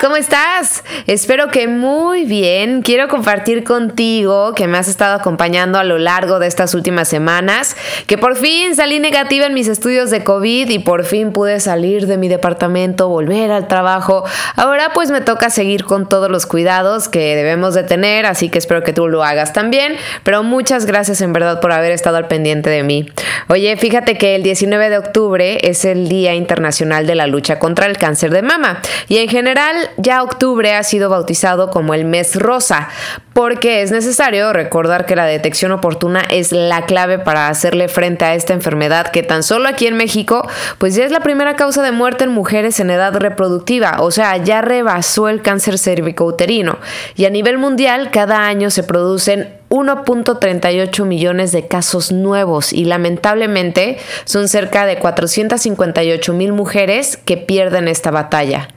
¿Cómo estás? Espero que muy bien. Quiero compartir contigo que me has estado acompañando a lo largo de estas últimas semanas, que por fin salí negativa en mis estudios de COVID y por fin pude salir de mi departamento, volver al trabajo. Ahora pues me toca seguir con todos los cuidados que debemos de tener, así que espero que tú lo hagas también. Pero muchas gracias en verdad por haber estado al pendiente de mí. Oye, fíjate que el 19 de octubre es el Día Internacional de la Lucha contra el Cáncer de Mama y en general ya octubre ha sido bautizado como el mes rosa, porque es necesario recordar que la detección oportuna es la clave para hacerle frente a esta enfermedad que tan solo aquí en México, pues ya es la primera causa de muerte en mujeres en edad reproductiva, o sea, ya rebasó el cáncer cervicouterino. Y a nivel mundial, cada año se producen 1.38 millones de casos nuevos y lamentablemente son cerca de 458 mil mujeres que pierden esta batalla.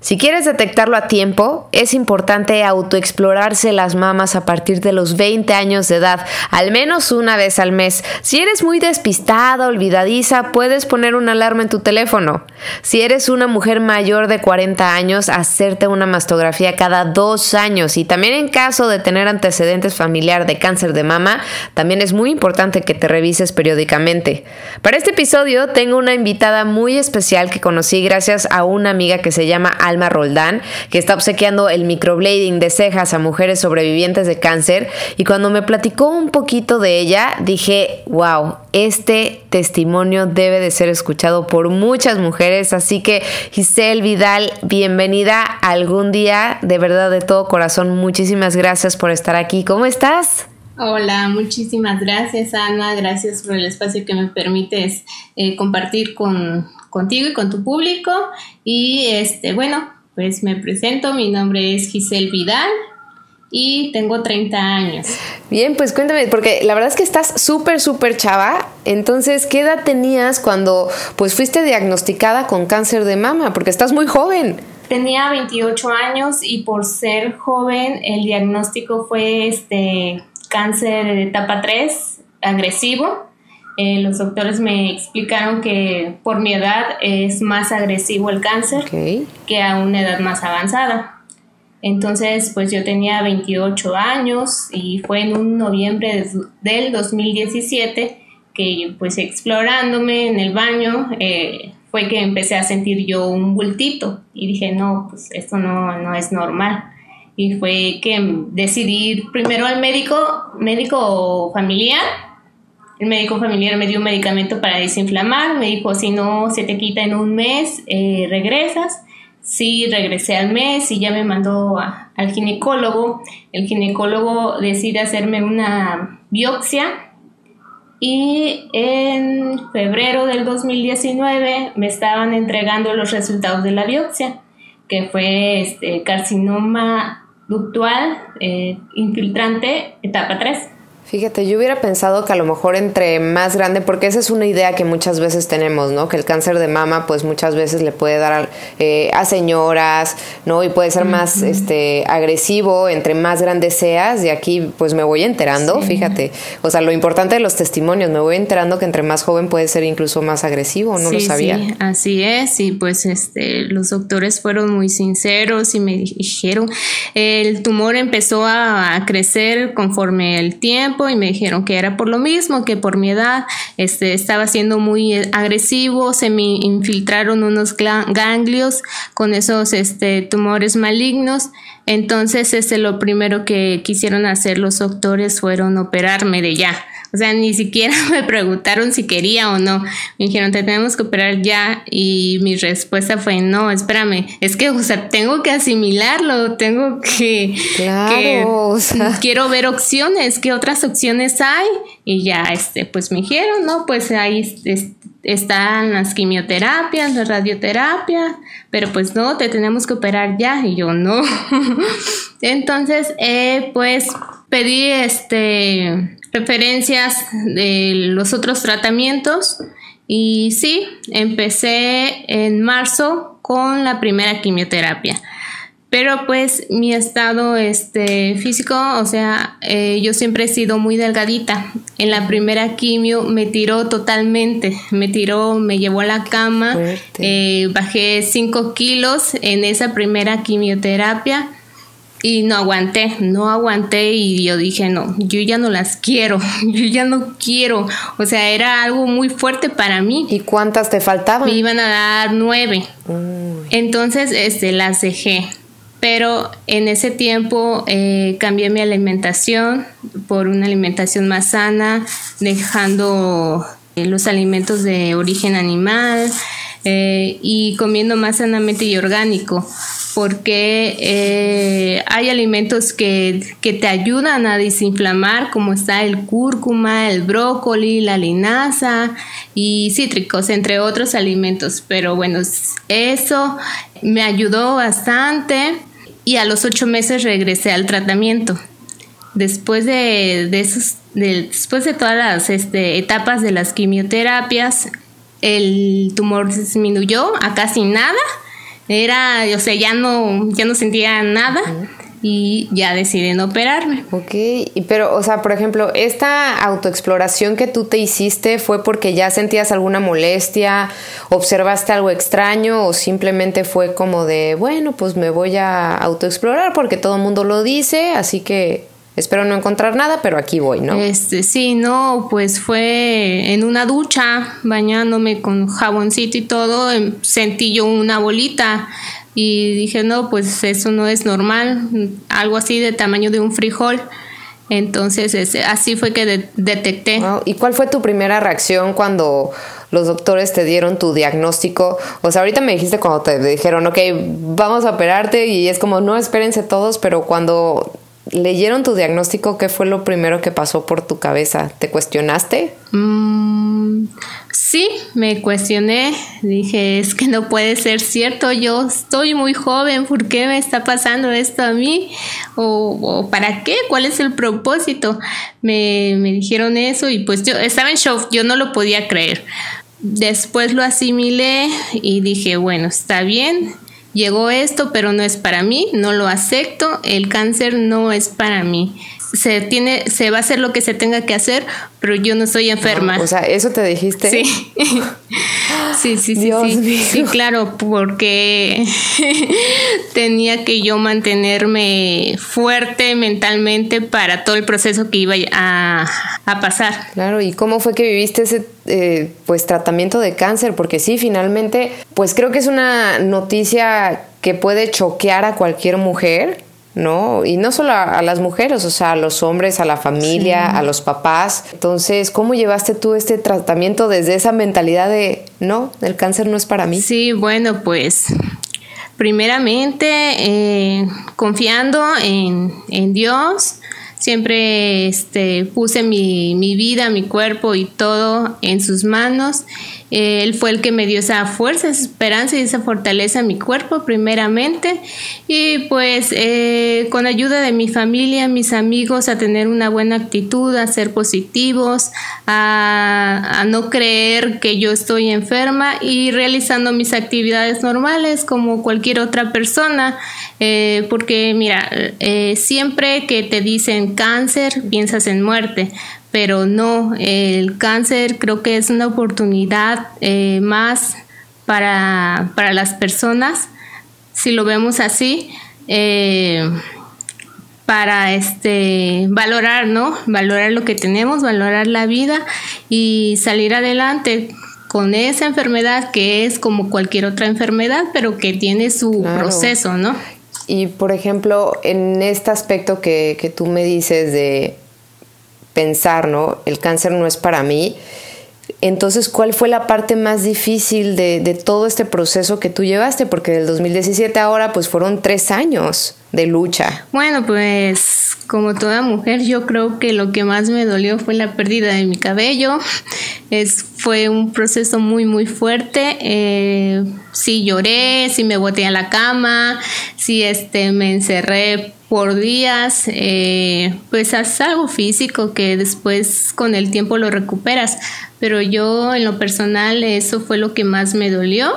Si quieres detectarlo a tiempo, es importante autoexplorarse las mamas a partir de los 20 años de edad, al menos una vez al mes. Si eres muy despistada, olvidadiza, puedes poner una alarma en tu teléfono. Si eres una mujer mayor de 40 años, hacerte una mastografía cada dos años y también en caso de tener antecedentes familiares de cáncer de mama, también es muy importante que te revises periódicamente. Para este episodio tengo una invitada muy especial que conocí gracias a una amiga que se llama Alma Roldán, que está obsequiando el microblading de cejas a mujeres sobrevivientes de cáncer y cuando me platicó un poquito de ella, dije, wow, este testimonio debe de ser escuchado por muchas mujeres, así que Giselle Vidal, bienvenida algún día, de verdad de todo corazón, muchísimas gracias por estar aquí. ¿Cómo estás? Hola, muchísimas gracias Ana, gracias por el espacio que me permites eh, compartir con, contigo y con tu público. Y este, bueno, pues me presento, mi nombre es Giselle Vidal y tengo 30 años. Bien, pues cuéntame, porque la verdad es que estás súper, súper chava. Entonces, ¿qué edad tenías cuando pues fuiste diagnosticada con cáncer de mama? Porque estás muy joven. Tenía 28 años y por ser joven el diagnóstico fue este cáncer de etapa 3 agresivo. Eh, los doctores me explicaron que por mi edad es más agresivo el cáncer que a una edad más avanzada. Entonces, pues yo tenía 28 años y fue en un noviembre del 2017 que pues explorándome en el baño eh, fue que empecé a sentir yo un bultito y dije, no, pues esto no, no es normal y fue que decidí primero al médico, médico familiar. El médico familiar me dio un medicamento para desinflamar, me dijo, si no se te quita en un mes, eh, regresas. Sí, regresé al mes y ya me mandó al ginecólogo. El ginecólogo decide hacerme una biopsia y en febrero del 2019 me estaban entregando los resultados de la biopsia, que fue este, carcinoma ductual, eh, infiltrante, etapa 3. Fíjate, yo hubiera pensado que a lo mejor entre más grande, porque esa es una idea que muchas veces tenemos, ¿no? Que el cáncer de mama, pues muchas veces le puede dar a, eh, señoras, ¿no? Y puede ser más este, agresivo entre más grande seas. Y aquí, pues me voy enterando, fíjate. O sea, lo importante de los testimonios, me voy enterando que entre más joven puede ser incluso más agresivo, no lo sabía. Sí, así es. Y pues este, los doctores fueron muy sinceros y me dijeron, el tumor empezó a crecer conforme el tiempo y me dijeron que era por lo mismo, que por mi edad este, estaba siendo muy eh, agresivo, se me infiltraron unos ganglios con esos este, tumores malignos. Entonces, este, lo primero que quisieron hacer los doctores fueron operarme de ya. O sea, ni siquiera me preguntaron si quería o no. Me dijeron, te tenemos que operar ya. Y mi respuesta fue, no, espérame, es que, o sea, tengo que asimilarlo, tengo que... Claro, Quiero ver opciones, qué otras opciones hay. Y ya, este, pues me dijeron, no, pues ahí están las quimioterapias, la radioterapia, pero pues no, te tenemos que operar ya. Y yo, no. Entonces, eh, pues pedí este referencias de los otros tratamientos y sí, empecé en marzo con la primera quimioterapia. Pero pues mi estado este, físico, o sea, eh, yo siempre he sido muy delgadita. En la primera quimio me tiró totalmente, me tiró, me llevó a la cama, eh, bajé 5 kilos en esa primera quimioterapia y no aguanté, no aguanté y yo dije, no, yo ya no las quiero, yo ya no quiero. O sea, era algo muy fuerte para mí. ¿Y cuántas te faltaban? Me iban a dar nueve. Entonces, este, las dejé. Pero en ese tiempo eh, cambié mi alimentación por una alimentación más sana, dejando eh, los alimentos de origen animal eh, y comiendo más sanamente y orgánico porque eh, hay alimentos que, te ayudan a desinflamar, como está el cúrcuma, el brócoli, la linaza y cítricos, entre otros alimentos. Pero bueno, eso me ayudó bastante y a los ocho meses regresé al tratamiento. Después de, esos, después de todas las este, etapas de las quimioterapias, el tumor disminuyó a casi nada era, o sea, ya no, ya no sentía nada. Y ya decidí no operarme. Ok, pero, o sea, por ejemplo, ¿esta autoexploración que tú te hiciste fue porque ya sentías alguna molestia, observaste algo extraño o simplemente fue como de, bueno, pues me voy a autoexplorar porque todo el mundo lo dice, así que Espero no encontrar nada, pero aquí voy, ¿no? Este, sí, no, pues fue en una ducha, bañándome con jaboncito y todo, em, sentí yo una bolita y dije, no, pues eso no es normal, algo así de tamaño de un frijol. Entonces, así fue que detecté. ¿Y cuál fue tu primera reacción cuando los doctores te dieron tu diagnóstico? O sea, ahorita me dijiste cuando te dijeron, ok, vamos a operarte y es como, no, espérense todos, pero cuando leyeron tu diagnóstico, ¿qué fue lo primero que pasó por tu cabeza? ¿Te cuestionaste? Mm, sí, me cuestioné. Dije, es que no puede ser cierto, yo estoy muy joven, ¿por qué me está pasando esto a mí? ¿O, para qué? ¿Cuál es el propósito? Me, me dijeron eso y pues yo estaba en shock, yo no lo podía creer. Después lo asimilé y dije, bueno, está bien, llegó esto, pero no es para mí, no lo acepto, el cáncer no es para mí. Se tiene, se va a hacer lo que se tenga que hacer, pero yo no soy enferma. o sea, eso te dijiste. Sí. sí, sí, sí, sí. Sí, claro, porque tenía que yo mantenerme fuerte mentalmente para todo el proceso que iba a, a pasar. Claro, ¿y cómo fue que viviste ese eh, pues tratamiento de cáncer? Porque sí, finalmente, pues creo que es una noticia que puede choquear a cualquier mujer ¿no? Y no solo a, las mujeres, o sea, a los hombres, a la familia, a los papás. Entonces, ¿cómo llevaste tú este tratamiento desde esa mentalidad de, no, el cáncer no es para mí? Sí, bueno, pues primeramente eh, confiando en, en Dios, siempre este, puse mi, mi, vida, mi cuerpo y todo en sus manos él fue el que me dio esa fuerza, esa esperanza y esa fortaleza en mi cuerpo primeramente. Y pues eh, con ayuda de mi familia, mis amigos, a tener una buena actitud, a ser positivos, a, no creer que yo estoy enferma y realizando mis actividades normales como cualquier otra persona. Eh, porque mira, eh, siempre que te dicen cáncer, piensas en muerte pero no, el cáncer creo que es una oportunidad eh, más para, las personas, si lo vemos así, eh, para este, valorar, ¿no? Valorar lo que tenemos, valorar la vida y salir adelante con esa enfermedad que es como cualquier otra enfermedad, pero que tiene su proceso, ¿no? Y por ejemplo, en este aspecto que, que tú me dices de pensar, ¿no? El cáncer no es para mí. Entonces, ¿cuál fue la parte más difícil de, todo este proceso que tú llevaste? Porque del 2017 ahora, pues fueron tres años de lucha. Bueno, pues como toda mujer, yo creo que lo que más me dolió fue la pérdida de mi cabello. Es, fue un proceso muy, muy fuerte. Eh, sí lloré, sí me boté a la cama, sí este, me encerré por días, eh, pues es algo físico que después con el tiempo lo recuperas, pero yo en lo personal eso fue lo que más me dolió.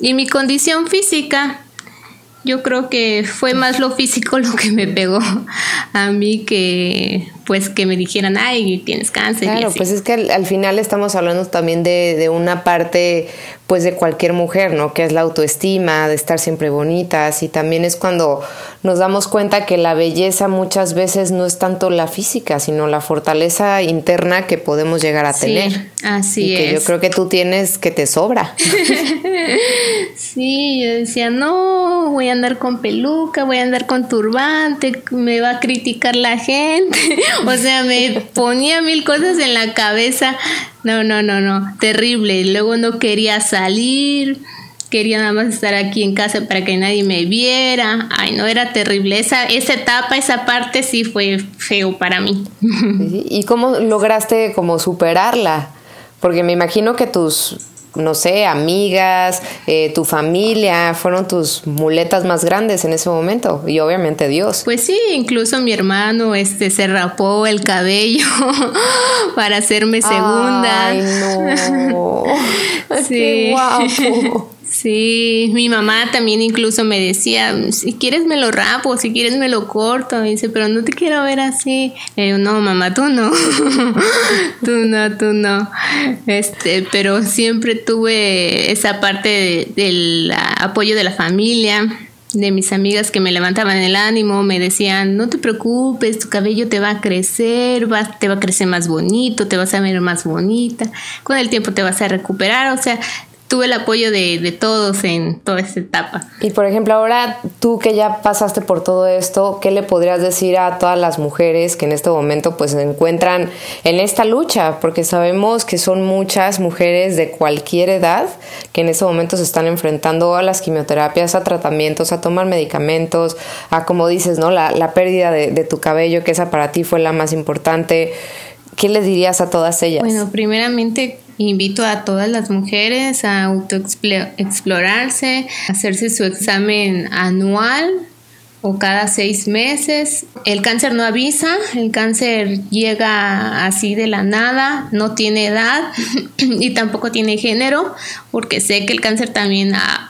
Y mi condición física, yo creo que fue más lo físico lo que me pegó a mí que pues que me dijeran, ay, tienes cáncer. Claro, pues es que al, final estamos hablando también de, de, una parte pues de cualquier mujer, ¿no? Que es la autoestima, de estar siempre bonitas y también es cuando nos damos cuenta que la belleza muchas veces no es tanto la física, sino la fortaleza interna que podemos llegar a tener. Así y que yo creo que tú tienes que te sobra. sí, yo decía, no, voy a andar con peluca, voy a andar con turbante, me va a criticar la gente. O sea, me ponía mil cosas en la cabeza no, no, no, no, terrible. Luego no quería salir, quería nada más estar aquí en casa para que nadie me viera. Ay, no, era terrible. Esa, esa etapa, esa parte sí fue feo para mí. ¿Y cómo lograste como superarla? Porque me imagino que tus no sé, amigas, eh, tu familia, fueron tus muletas más grandes en ese momento y obviamente Dios. Pues sí, incluso mi hermano este se rapó el cabello para hacerme segunda. Ay, no. sí. Qué guapo. Sí, mi mamá también incluso me decía, si quieres me lo rapo, si quieres me lo corto. Me dice, pero no te quiero ver así. no, mamá, tú no. tú no, tú no. Este, pero siempre tuve esa parte del apoyo de la familia de mis amigas que me levantaban el ánimo, me decían, no te preocupes, tu cabello te va a crecer, va, te va a crecer más bonito, te vas a ver más bonita, con el tiempo te vas a recuperar, o sea, tuve el apoyo de, de, todos en toda esta etapa. Y por ejemplo, ahora tú que ya pasaste por todo esto, ¿qué le podrías decir a todas las mujeres que en este momento pues se encuentran en esta lucha? Porque sabemos que son muchas mujeres de cualquier edad que en este momento se están enfrentando a las quimioterapias, a tratamientos, a tomar medicamentos, a como dices, ¿no? La, la pérdida de, de tu cabello, que esa para ti fue la más importante. ¿Qué les dirías a todas ellas? Bueno, primeramente Invito a todas las mujeres a autoexplorarse, hacerse su examen anual o cada seis meses. El cáncer no avisa, el cáncer llega así de la nada, no tiene edad y tampoco tiene género, porque sé que el cáncer también ha,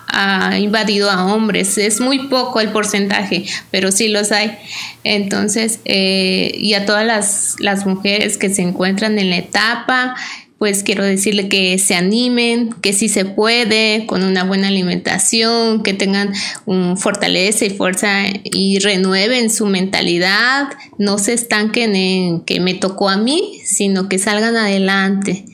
invadido a hombres. Es muy poco el porcentaje, pero sí los hay. Entonces, eh, y a todas las, las mujeres que se encuentran en la etapa, pues quiero decirle que se animen, que sí se puede, con una buena alimentación, que tengan fortaleza y fuerza y renueven su mentalidad, no se estanquen en que me tocó a mí, sino que salgan adelante,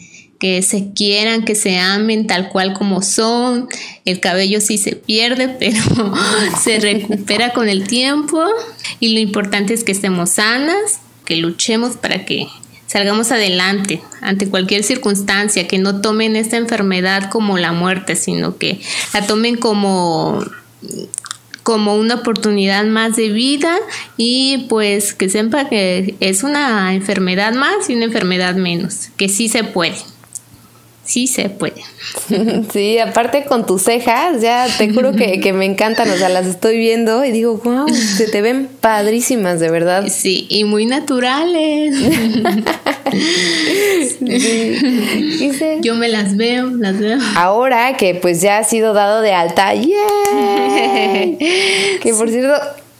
que se quieran, que se amen tal cual como son. El cabello sí se pierde, pero se recupera con el tiempo y lo importante es que estemos sanas, que luchemos para que salgamos adelante ante cualquier circunstancia, que no tomen esta enfermedad como la muerte, sino que la tomen como como una oportunidad más de vida y pues que sepa que es una enfermedad más y una enfermedad menos, que sí se puede. Sí se puede. Sí, aparte con tus cejas, ya te juro que, que, me encantan, o sea, las estoy viendo y digo, wow, se te ven padrísimas, de verdad. Sí, y muy naturales. Yo me las veo, las veo. Ahora que pues ya ha sido dado de alta, ¡yay! que por cierto,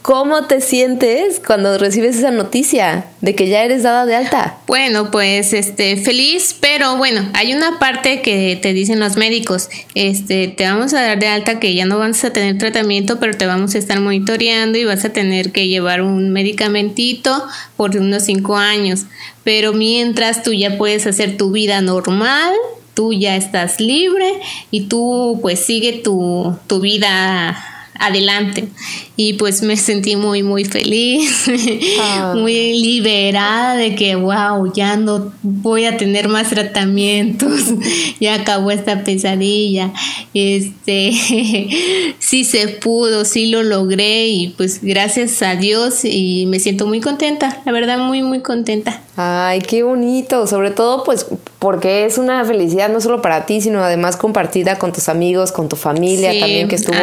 ¿Cómo te sientes cuando recibes esa noticia de que ya eres dada de alta? Bueno, pues este feliz, pero bueno, hay una parte que te dicen los médicos, este te vamos a dar de alta que ya no vas a tener tratamiento, pero te vamos a estar monitoreando y vas a tener que llevar un medicamentito por unos cinco años. Pero mientras tú ya puedes hacer tu vida normal, tú ya estás libre y tú pues sigue tu, tu vida adelante. Y pues me sentí muy, muy feliz, ah. muy liberada de que, wow, ya no voy a tener más tratamientos, ya acabó esta pesadilla. Este, sí se pudo, sí lo logré y pues gracias a Dios y me siento muy contenta, la verdad muy, muy contenta. Ay, qué bonito, sobre todo pues porque es una felicidad no solo para ti, sino además compartida con tus amigos, con tu familia también que estuvo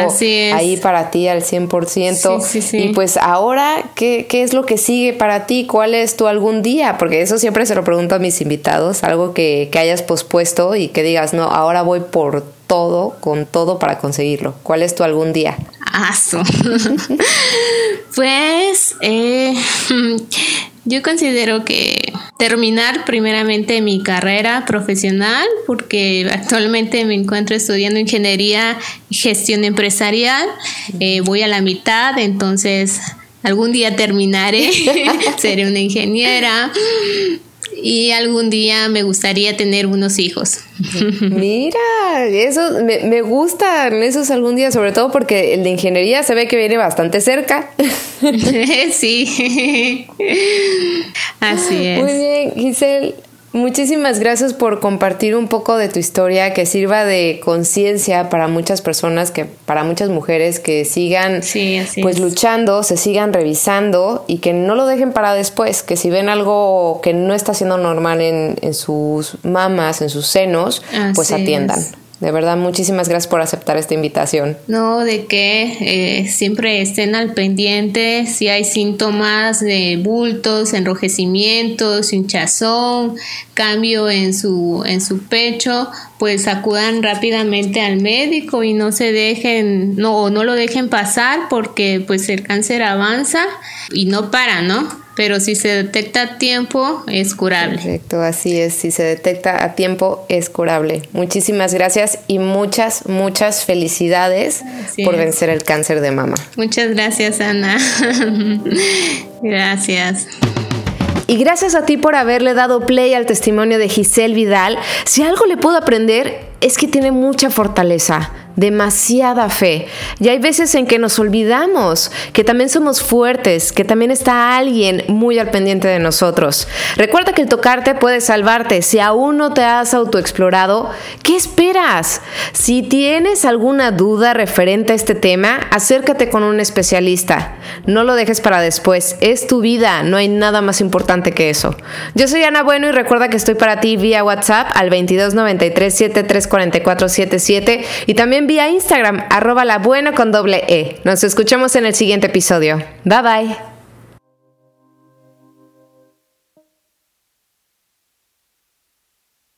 ahí para ti al 100%. y pues ahora, ¿qué, ¿qué es lo que sigue para ti? ¿Cuál es tu algún día? Porque eso siempre se lo pregunto a mis invitados, algo que, que hayas pospuesto y que digas, no, ahora voy por todo, con todo para conseguirlo. ¿Cuál es tu algún día? Aso. pues eh, yo considero que terminar primeramente mi carrera profesional, porque actualmente me encuentro estudiando ingeniería y gestión empresarial. Eh, voy a la mitad, entonces algún día terminaré, seré una ingeniera y algún día me gustaría tener unos hijos. Mira, eso me, me gustan esos algún día, sobre todo porque el de ingeniería se ve que viene bastante cerca. sí, así es. Muy bien, Giselle. Muchísimas gracias por compartir un poco de tu historia que sirva de conciencia para muchas personas, que para muchas mujeres que sigan pues luchando, se sigan revisando y que no lo dejen para después, que si ven algo que no está siendo normal en, en sus mamas, en sus senos, pues atiendan. De verdad, muchísimas gracias por aceptar esta invitación. No, de que eh, siempre estén al pendiente si hay síntomas de bultos, enrojecimientos, hinchazón, cambio en su, en su pecho, pues acudan rápidamente al médico y no se dejen, no, no lo dejen pasar porque pues el cáncer avanza y no para, ¿no? Pero si se detecta a tiempo es curable. Perfecto, así es, si se detecta a tiempo es curable. Muchísimas gracias y muchas, muchas felicidades por vencer el cáncer de mama. Muchas gracias, Ana. gracias. Y gracias a ti por haberle dado play al testimonio de Giselle Vidal. Si algo le puedo aprender es que tiene mucha fortaleza demasiada fe. Y hay veces en que nos olvidamos que también somos fuertes, que también está alguien muy al pendiente de nosotros. Recuerda que el tocarte puede salvarte. Si aún no te has autoexplorado, ¿qué esperas? Si tienes alguna duda referente a este tema, acércate con un especialista. No lo dejes para después. Es tu vida, no hay nada más importante que eso. Yo soy Ana Bueno y recuerda que estoy para ti vía WhatsApp al 2293 734477 y también vía Instagram, arroba la buena con doble E. Nos escuchamos en el siguiente episodio. Bye bye.